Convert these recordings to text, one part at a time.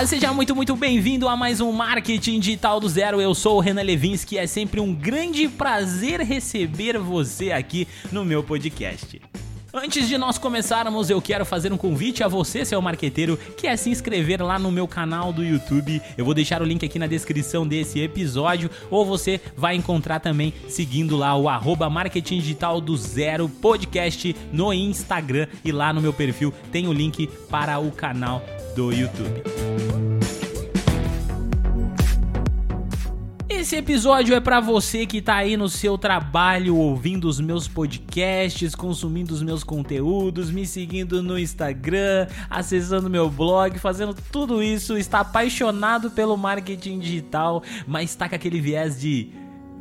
Olá, seja muito, muito bem-vindo a mais um Marketing Digital do Zero. Eu sou o Renan Levinsky e é sempre um grande prazer receber você aqui no meu podcast. Antes de nós começarmos, eu quero fazer um convite a você, seu marqueteiro, que é se inscrever lá no meu canal do YouTube. Eu vou deixar o link aqui na descrição desse episódio, ou você vai encontrar também seguindo lá o arroba Marketing Digital do Zero Podcast no Instagram e lá no meu perfil tem o link para o canal do YouTube. Esse episódio é para você que tá aí no seu trabalho ouvindo os meus podcasts, consumindo os meus conteúdos, me seguindo no Instagram, acessando meu blog, fazendo tudo isso, está apaixonado pelo marketing digital, mas tá com aquele viés de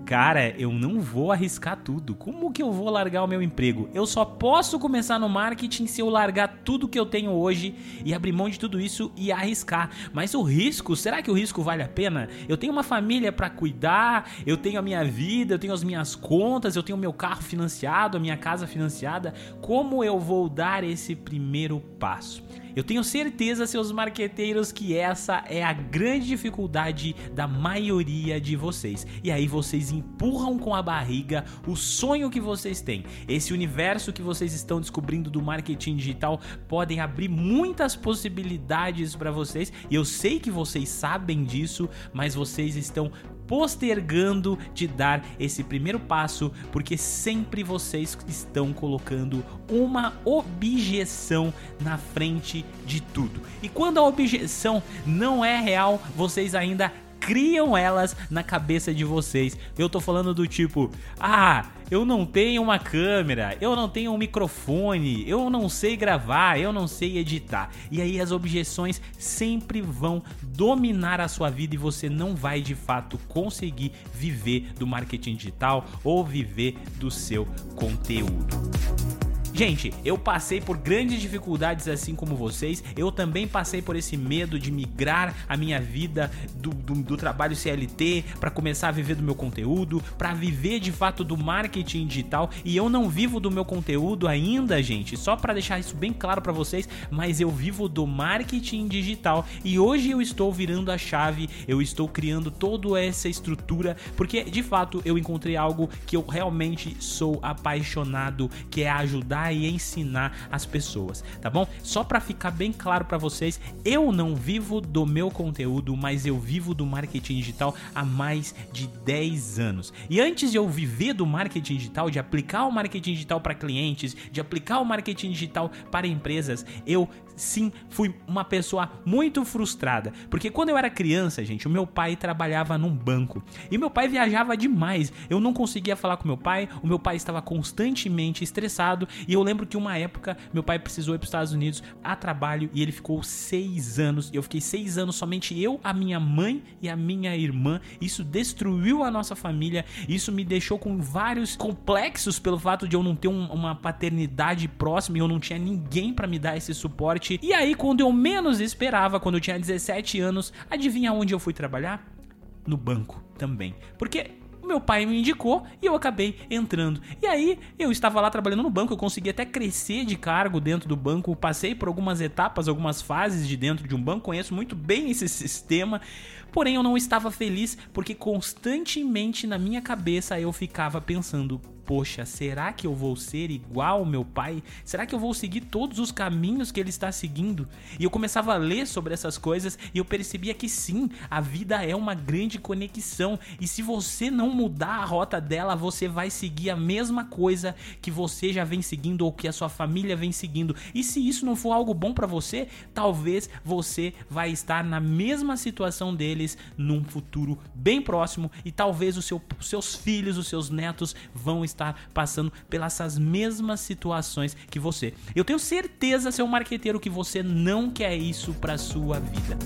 cara, eu não vou arriscar tudo. Como que eu vou largar o meu emprego? Eu só posso começar no marketing se eu largar tudo que eu tenho hoje e abrir mão de tudo isso e arriscar. Mas o risco, será que o risco vale a pena? Eu tenho uma família para cuidar, eu tenho a minha vida, eu tenho as minhas contas, eu tenho meu carro financiado, a minha casa financiada. Como eu vou dar esse primeiro passo? Eu tenho certeza, seus marqueteiros, que essa é a grande dificuldade da maioria de vocês. E aí vocês empurram com a barriga o sonho que vocês têm. Esse universo que vocês estão descobrindo do marketing digital podem abrir muitas possibilidades para vocês. E eu sei que vocês sabem disso, mas vocês estão postergando de dar esse primeiro passo porque sempre vocês estão colocando uma objeção na frente de tudo. E quando a objeção não é real, vocês ainda criam elas na cabeça de vocês. Eu tô falando do tipo, ah, eu não tenho uma câmera, eu não tenho um microfone, eu não sei gravar, eu não sei editar. E aí as objeções sempre vão dominar a sua vida e você não vai de fato conseguir viver do marketing digital ou viver do seu conteúdo. Gente, eu passei por grandes dificuldades assim como vocês. Eu também passei por esse medo de migrar a minha vida do, do, do trabalho CLT para começar a viver do meu conteúdo, para viver de fato do marketing digital. E eu não vivo do meu conteúdo ainda, gente. Só para deixar isso bem claro para vocês, mas eu vivo do marketing digital e hoje eu estou virando a chave. Eu estou criando toda essa estrutura porque de fato eu encontrei algo que eu realmente sou apaixonado, que é ajudar e ensinar as pessoas, tá bom? Só para ficar bem claro para vocês, eu não vivo do meu conteúdo, mas eu vivo do marketing digital há mais de 10 anos. E antes de eu viver do marketing digital, de aplicar o marketing digital para clientes, de aplicar o marketing digital para empresas, eu sim fui uma pessoa muito frustrada, porque quando eu era criança, gente, o meu pai trabalhava num banco e meu pai viajava demais. Eu não conseguia falar com meu pai, o meu pai estava constantemente estressado e eu lembro que uma época meu pai precisou ir para os Estados Unidos a trabalho e ele ficou seis anos. E eu fiquei seis anos somente eu, a minha mãe e a minha irmã. Isso destruiu a nossa família. Isso me deixou com vários complexos pelo fato de eu não ter um, uma paternidade próxima e eu não tinha ninguém para me dar esse suporte e aí, quando eu menos esperava, quando eu tinha 17 anos, adivinha onde eu fui trabalhar? No banco também. Porque meu pai me indicou e eu acabei entrando. E aí eu estava lá trabalhando no banco, eu consegui até crescer de cargo dentro do banco, passei por algumas etapas, algumas fases de dentro de um banco, conheço muito bem esse sistema. Porém, eu não estava feliz porque constantemente na minha cabeça eu ficava pensando: poxa, será que eu vou ser igual ao meu pai? Será que eu vou seguir todos os caminhos que ele está seguindo? E eu começava a ler sobre essas coisas e eu percebia que sim, a vida é uma grande conexão e se você não mudar a rota dela, você vai seguir a mesma coisa que você já vem seguindo ou que a sua família vem seguindo. E se isso não for algo bom para você, talvez você vai estar na mesma situação deles num futuro bem próximo e talvez os seu, seus filhos, os seus netos vão estar estar passando pelas mesmas situações que você. Eu tenho certeza, seu marqueteiro, que você não quer isso para sua vida.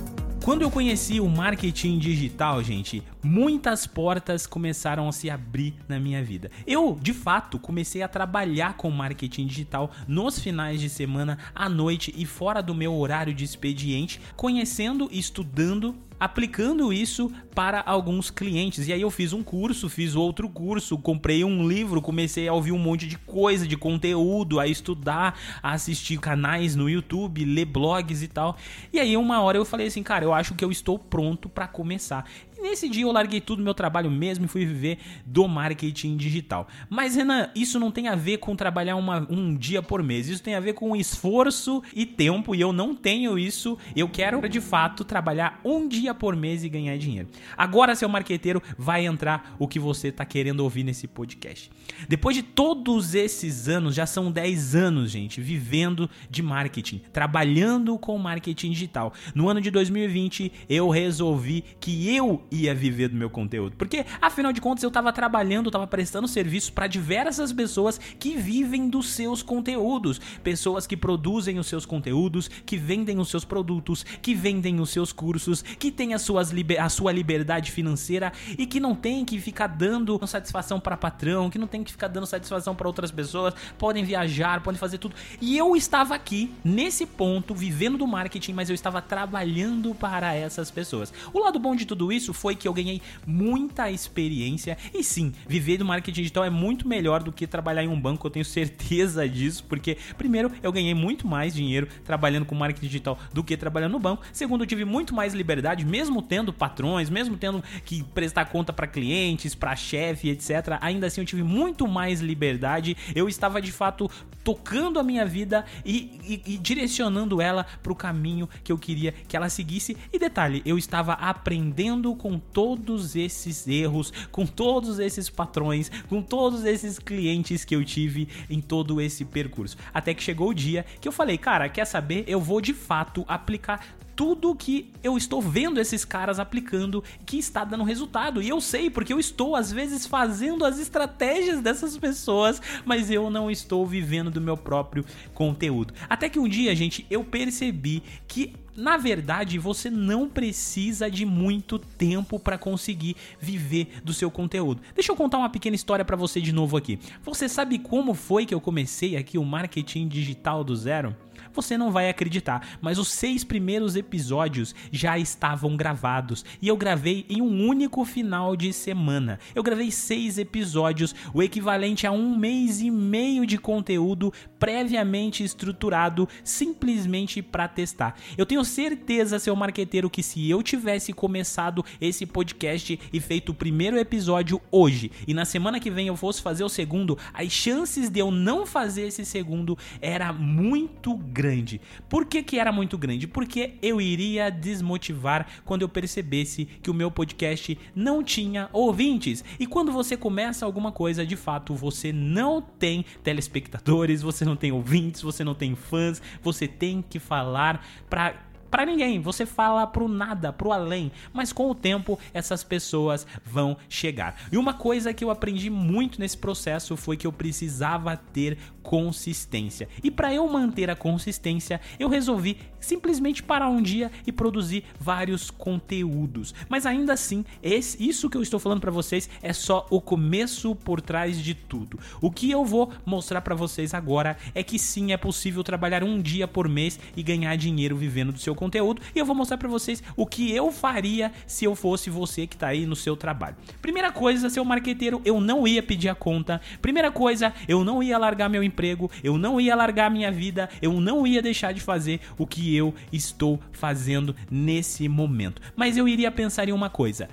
Quando eu conheci o marketing digital, gente, muitas portas começaram a se abrir na minha vida. Eu, de fato, comecei a trabalhar com marketing digital nos finais de semana, à noite e fora do meu horário de expediente, conhecendo e estudando aplicando isso para alguns clientes. E aí eu fiz um curso, fiz outro curso, comprei um livro, comecei a ouvir um monte de coisa, de conteúdo, a estudar, a assistir canais no YouTube, ler blogs e tal. E aí uma hora eu falei assim, cara, eu acho que eu estou pronto para começar. Nesse dia eu larguei tudo meu trabalho mesmo e fui viver do marketing digital. Mas Renan, isso não tem a ver com trabalhar uma, um dia por mês. Isso tem a ver com esforço e tempo e eu não tenho isso. Eu quero de fato trabalhar um dia por mês e ganhar dinheiro. Agora, seu marqueteiro, vai entrar o que você está querendo ouvir nesse podcast. Depois de todos esses anos, já são 10 anos, gente, vivendo de marketing, trabalhando com marketing digital. No ano de 2020, eu resolvi que eu ia viver do meu conteúdo. Porque, afinal de contas, eu estava trabalhando, estava prestando serviço para diversas pessoas que vivem dos seus conteúdos. Pessoas que produzem os seus conteúdos, que vendem os seus produtos, que vendem os seus cursos, que têm as suas a sua liberdade financeira e que não tem que ficar dando satisfação para patrão, que não tem que ficar dando satisfação para outras pessoas, podem viajar, podem fazer tudo. E eu estava aqui, nesse ponto, vivendo do marketing, mas eu estava trabalhando para essas pessoas. O lado bom de tudo isso foi que eu ganhei muita experiência. E sim, viver do marketing digital é muito melhor do que trabalhar em um banco, eu tenho certeza disso, porque primeiro eu ganhei muito mais dinheiro trabalhando com marketing digital do que trabalhando no banco. Segundo, eu tive muito mais liberdade, mesmo tendo patrões, mesmo tendo que prestar conta para clientes, para chefe, etc. Ainda assim eu tive muito mais liberdade. Eu estava de fato tocando a minha vida e, e, e direcionando ela para o caminho que eu queria que ela seguisse. E detalhe, eu estava aprendendo com com todos esses erros, com todos esses patrões, com todos esses clientes que eu tive em todo esse percurso. Até que chegou o dia que eu falei, cara, quer saber? Eu vou de fato aplicar tudo que eu estou vendo esses caras aplicando que está dando resultado. E eu sei, porque eu estou às vezes fazendo as estratégias dessas pessoas, mas eu não estou vivendo do meu próprio conteúdo. Até que um dia, gente, eu percebi que na verdade, você não precisa de muito tempo para conseguir viver do seu conteúdo. Deixa eu contar uma pequena história para você de novo aqui. Você sabe como foi que eu comecei aqui o marketing digital do zero? Você não vai acreditar, mas os seis primeiros episódios já estavam gravados e eu gravei em um único final de semana. Eu gravei seis episódios, o equivalente a um mês e meio de conteúdo previamente estruturado, simplesmente para testar. Eu tenho certeza, seu marqueteiro, que se eu tivesse começado esse podcast e feito o primeiro episódio hoje e na semana que vem eu fosse fazer o segundo, as chances de eu não fazer esse segundo era muito grande. Por que, que era muito grande? Porque eu iria desmotivar quando eu percebesse que o meu podcast não tinha ouvintes. E quando você começa alguma coisa, de fato, você não tem telespectadores, você não tem ouvintes, você não tem fãs, você tem que falar para para ninguém, você fala pro nada, pro além, mas com o tempo essas pessoas vão chegar. E uma coisa que eu aprendi muito nesse processo foi que eu precisava ter consistência. E para eu manter a consistência, eu resolvi simplesmente parar um dia e produzir vários conteúdos. Mas ainda assim, esse, isso que eu estou falando para vocês é só o começo por trás de tudo. O que eu vou mostrar para vocês agora é que sim é possível trabalhar um dia por mês e ganhar dinheiro vivendo do seu conteúdo. E eu vou mostrar para vocês o que eu faria se eu fosse você que tá aí no seu trabalho. Primeira coisa, seu marqueteiro, eu não ia pedir a conta. Primeira coisa, eu não ia largar meu emprego, eu não ia largar minha vida, eu não ia deixar de fazer o que eu estou fazendo nesse momento. Mas eu iria pensar em uma coisa: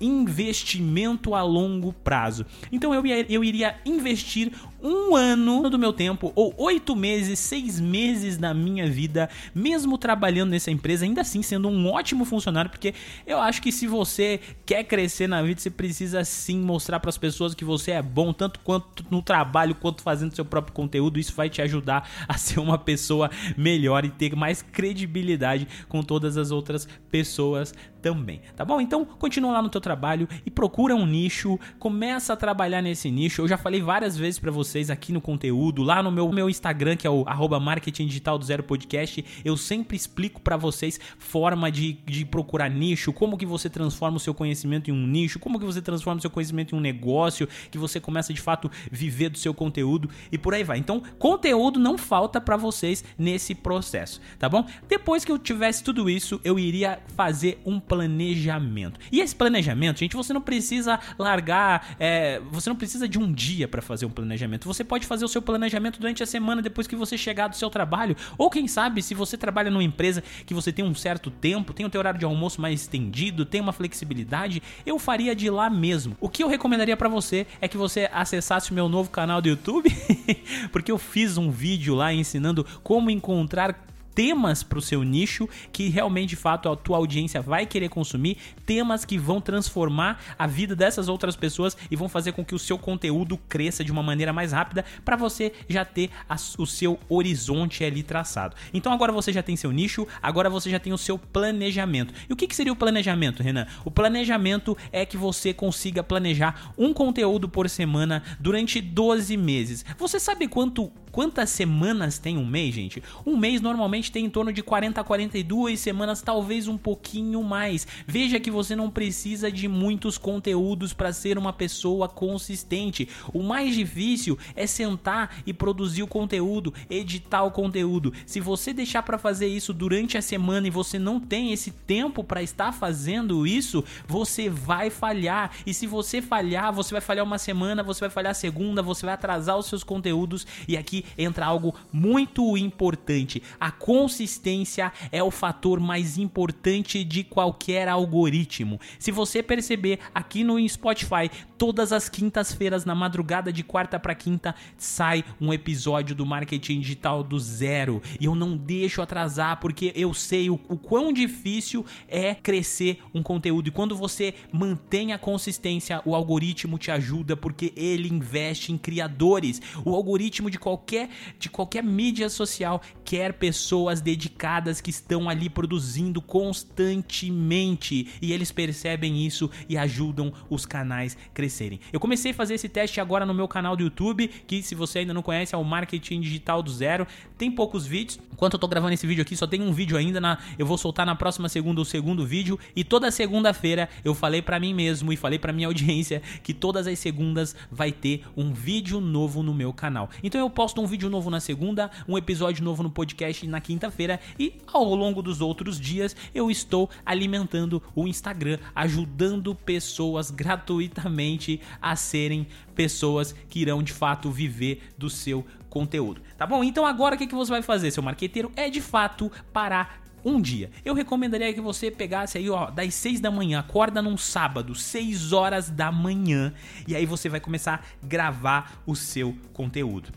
investimento a longo prazo. Então eu, ia, eu iria investir um ano do meu tempo, ou oito meses, seis meses da minha vida, mesmo trabalhando nessa empresa, ainda assim sendo um ótimo funcionário, porque eu acho que se você quer crescer na vida, você precisa sim mostrar para as pessoas que você é bom, tanto quanto no trabalho, quanto fazendo seu próprio conteúdo. Isso vai te ajudar a ser uma pessoa melhor e ter mais credibilidade com todas as outras pessoas também, tá bom? Então, continua lá no teu trabalho e procura um nicho, começa a trabalhar nesse nicho. Eu já falei várias vezes para vocês aqui no conteúdo, lá no meu, meu Instagram, que é o arroba marketing digital do zero podcast, eu sempre explico para vocês forma de, de procurar nicho, como que você transforma o seu conhecimento em um nicho, como que você transforma o seu conhecimento em um negócio, que você começa de fato viver do seu conteúdo e por aí vai. Então, conteúdo não falta para vocês nesse processo, tá bom? Depois que eu tivesse tudo isso, eu iria fazer um planejamento. E esse planejamento, gente, você não precisa largar, é, você não precisa de um dia para fazer um planejamento. Você pode fazer o seu planejamento durante a semana depois que você chegar do seu trabalho, ou quem sabe, se você trabalha numa empresa que você tem um certo tempo, tem o teu horário de almoço mais estendido, tem uma flexibilidade, eu faria de lá mesmo. O que eu recomendaria para você é que você acessasse o meu novo canal do YouTube, porque eu fiz um vídeo lá ensinando como encontrar temas para o seu nicho que realmente de fato a tua audiência vai querer consumir, temas que vão transformar a vida dessas outras pessoas e vão fazer com que o seu conteúdo cresça de uma maneira mais rápida para você já ter a, o seu horizonte ali traçado. Então agora você já tem seu nicho, agora você já tem o seu planejamento. E o que, que seria o planejamento, Renan? O planejamento é que você consiga planejar um conteúdo por semana durante 12 meses. Você sabe quanto quantas semanas tem um mês, gente? Um mês normalmente tem em torno de 40 a 42 semanas, talvez um pouquinho mais. Veja que você não precisa de muitos conteúdos para ser uma pessoa consistente. O mais difícil é sentar e produzir o conteúdo, editar o conteúdo. Se você deixar para fazer isso durante a semana e você não tem esse tempo para estar fazendo isso, você vai falhar. E se você falhar, você vai falhar uma semana, você vai falhar a segunda, você vai atrasar os seus conteúdos. E aqui entra algo muito importante: a consistência é o fator mais importante de qualquer algoritmo. Se você perceber aqui no Spotify, todas as quintas-feiras na madrugada de quarta para quinta sai um episódio do marketing digital do zero. E eu não deixo atrasar porque eu sei o, o quão difícil é crescer um conteúdo. E quando você mantém a consistência, o algoritmo te ajuda porque ele investe em criadores. O algoritmo de qualquer de qualquer mídia social quer pessoas dedicadas que estão ali produzindo constantemente. E eles percebem isso e ajudam os canais crescerem. Eu comecei a fazer esse teste agora no meu canal do YouTube, que se você ainda não conhece é o Marketing Digital do Zero. Tem poucos vídeos. Enquanto eu tô gravando esse vídeo aqui, só tem um vídeo ainda na eu vou soltar na próxima segunda o segundo vídeo e toda segunda-feira eu falei para mim mesmo e falei para minha audiência que todas as segundas vai ter um vídeo novo no meu canal. Então eu posto um vídeo novo na segunda, um episódio novo no podcast na quinta-feira e ao longo dos outros dias eu estou alimentando o Instagram, ajudando pessoas gratuitamente a serem pessoas que irão de fato viver do seu conteúdo. Tá bom? Então agora o que, que você vai fazer, seu marqueteiro? É de fato parar um dia. Eu recomendaria que você pegasse aí, ó, das 6 da manhã, acorda num sábado, 6 horas da manhã, e aí você vai começar a gravar o seu conteúdo.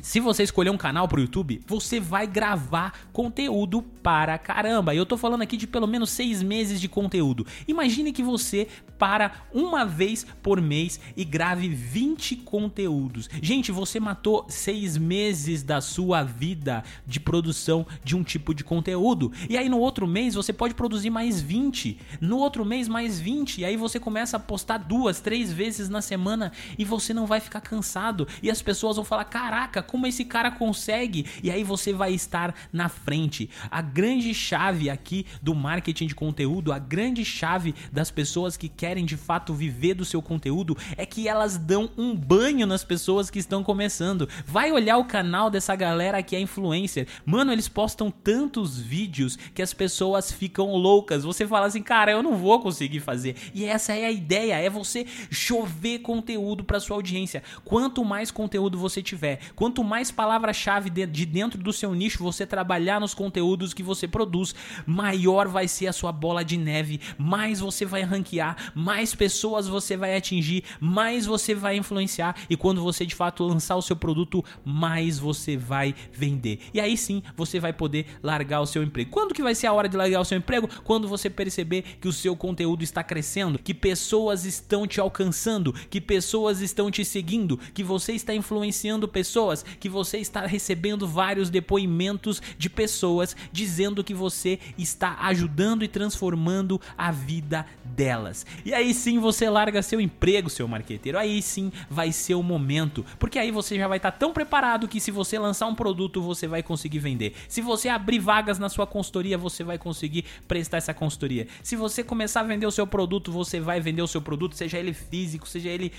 Se você escolher um canal pro YouTube, você vai gravar conteúdo para caramba. E eu tô falando aqui de pelo menos seis meses de conteúdo. Imagine que você para uma vez por mês e grave 20 conteúdos. Gente, você matou seis meses da sua vida de produção de um tipo de conteúdo. E aí no outro mês você pode produzir mais 20. No outro mês mais 20. E aí você começa a postar duas, três vezes na semana e você não vai ficar cansado. E as pessoas vão falar: caraca, como esse cara consegue? E aí você vai estar na frente. A grande chave aqui do marketing de conteúdo, a grande chave das pessoas que querem de fato viver do seu conteúdo é que elas dão um banho nas pessoas que estão começando. Vai olhar o canal dessa galera que é influencer. Mano, eles postam tantos vídeos que as pessoas ficam loucas. Você fala assim, cara, eu não vou conseguir fazer. E essa é a ideia, é você chover conteúdo para sua audiência. Quanto mais conteúdo você tiver, quanto quanto mais palavra-chave de dentro do seu nicho você trabalhar nos conteúdos que você produz, maior vai ser a sua bola de neve, mais você vai ranquear, mais pessoas você vai atingir, mais você vai influenciar e quando você de fato lançar o seu produto, mais você vai vender. E aí sim, você vai poder largar o seu emprego. Quando que vai ser a hora de largar o seu emprego? Quando você perceber que o seu conteúdo está crescendo, que pessoas estão te alcançando, que pessoas estão te seguindo, que você está influenciando pessoas que você está recebendo vários depoimentos de pessoas dizendo que você está ajudando e transformando a vida delas. E aí sim você larga seu emprego, seu marqueteiro. Aí sim vai ser o momento, porque aí você já vai estar tão preparado que se você lançar um produto, você vai conseguir vender. Se você abrir vagas na sua consultoria, você vai conseguir prestar essa consultoria. Se você começar a vender o seu produto, você vai vender o seu produto, seja ele físico, seja ele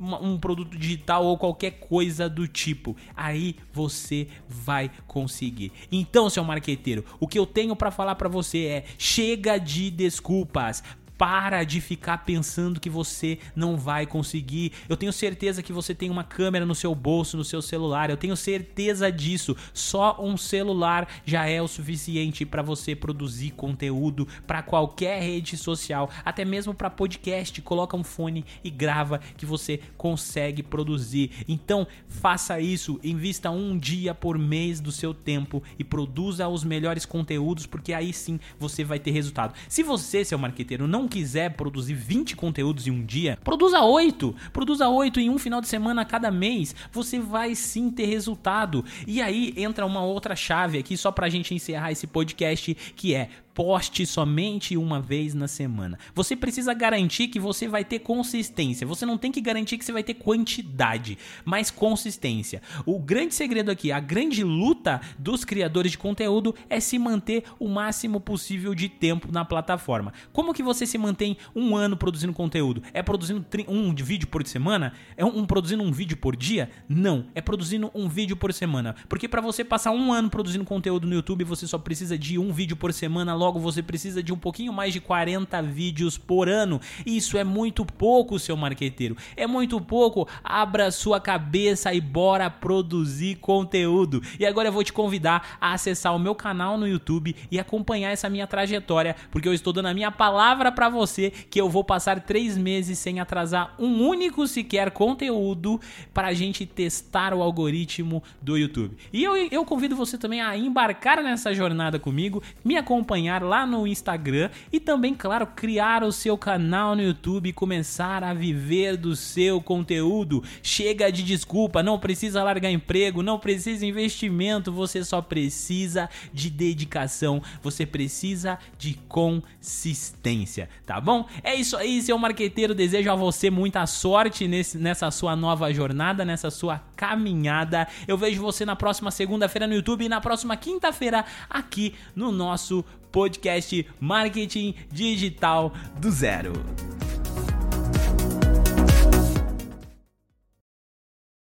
um produto digital ou qualquer coisa do tipo. Aí você vai conseguir. Então, seu marqueteiro, o que eu tenho para falar para você é: chega de desculpas. Para de ficar pensando que você não vai conseguir. Eu tenho certeza que você tem uma câmera no seu bolso, no seu celular. Eu tenho certeza disso. Só um celular já é o suficiente para você produzir conteúdo para qualquer rede social, até mesmo para podcast. Coloca um fone e grava que você consegue produzir. Então, faça isso. Invista um dia por mês do seu tempo e produza os melhores conteúdos, porque aí sim você vai ter resultado. Se você, seu marqueteiro, não quiser produzir 20 conteúdos em um dia, produza 8. Produza 8 em um final de semana a cada mês. Você vai sim ter resultado. E aí entra uma outra chave aqui, só pra gente encerrar esse podcast, que é poste somente uma vez na semana. Você precisa garantir que você vai ter consistência. Você não tem que garantir que você vai ter quantidade, mas consistência. O grande segredo aqui, a grande luta dos criadores de conteúdo é se manter o máximo possível de tempo na plataforma. Como que você se mantém um ano produzindo conteúdo? É produzindo um vídeo por semana? É um, produzindo um vídeo por dia? Não, é produzindo um vídeo por semana. Porque para você passar um ano produzindo conteúdo no YouTube, você só precisa de um vídeo por semana logo você precisa de um pouquinho mais de 40 vídeos por ano. Isso é muito pouco, seu marqueteiro. É muito pouco. Abra sua cabeça e bora produzir conteúdo. E agora eu vou te convidar a acessar o meu canal no YouTube e acompanhar essa minha trajetória, porque eu estou dando a minha palavra para você que eu vou passar três meses sem atrasar um único sequer conteúdo para a gente testar o algoritmo do YouTube. E eu, eu convido você também a embarcar nessa jornada comigo, me acompanhar acompanhar lá no Instagram e também, claro, criar o seu canal no YouTube e começar a viver do seu conteúdo. Chega de desculpa, não precisa largar emprego, não precisa investimento, você só precisa de dedicação, você precisa de consistência, tá bom? É isso aí, seu marqueteiro. Desejo a você muita sorte nesse, nessa sua nova jornada, nessa sua caminhada. Eu vejo você na próxima segunda-feira no YouTube e na próxima quinta-feira aqui no nosso podcast Marketing Digital do Zero.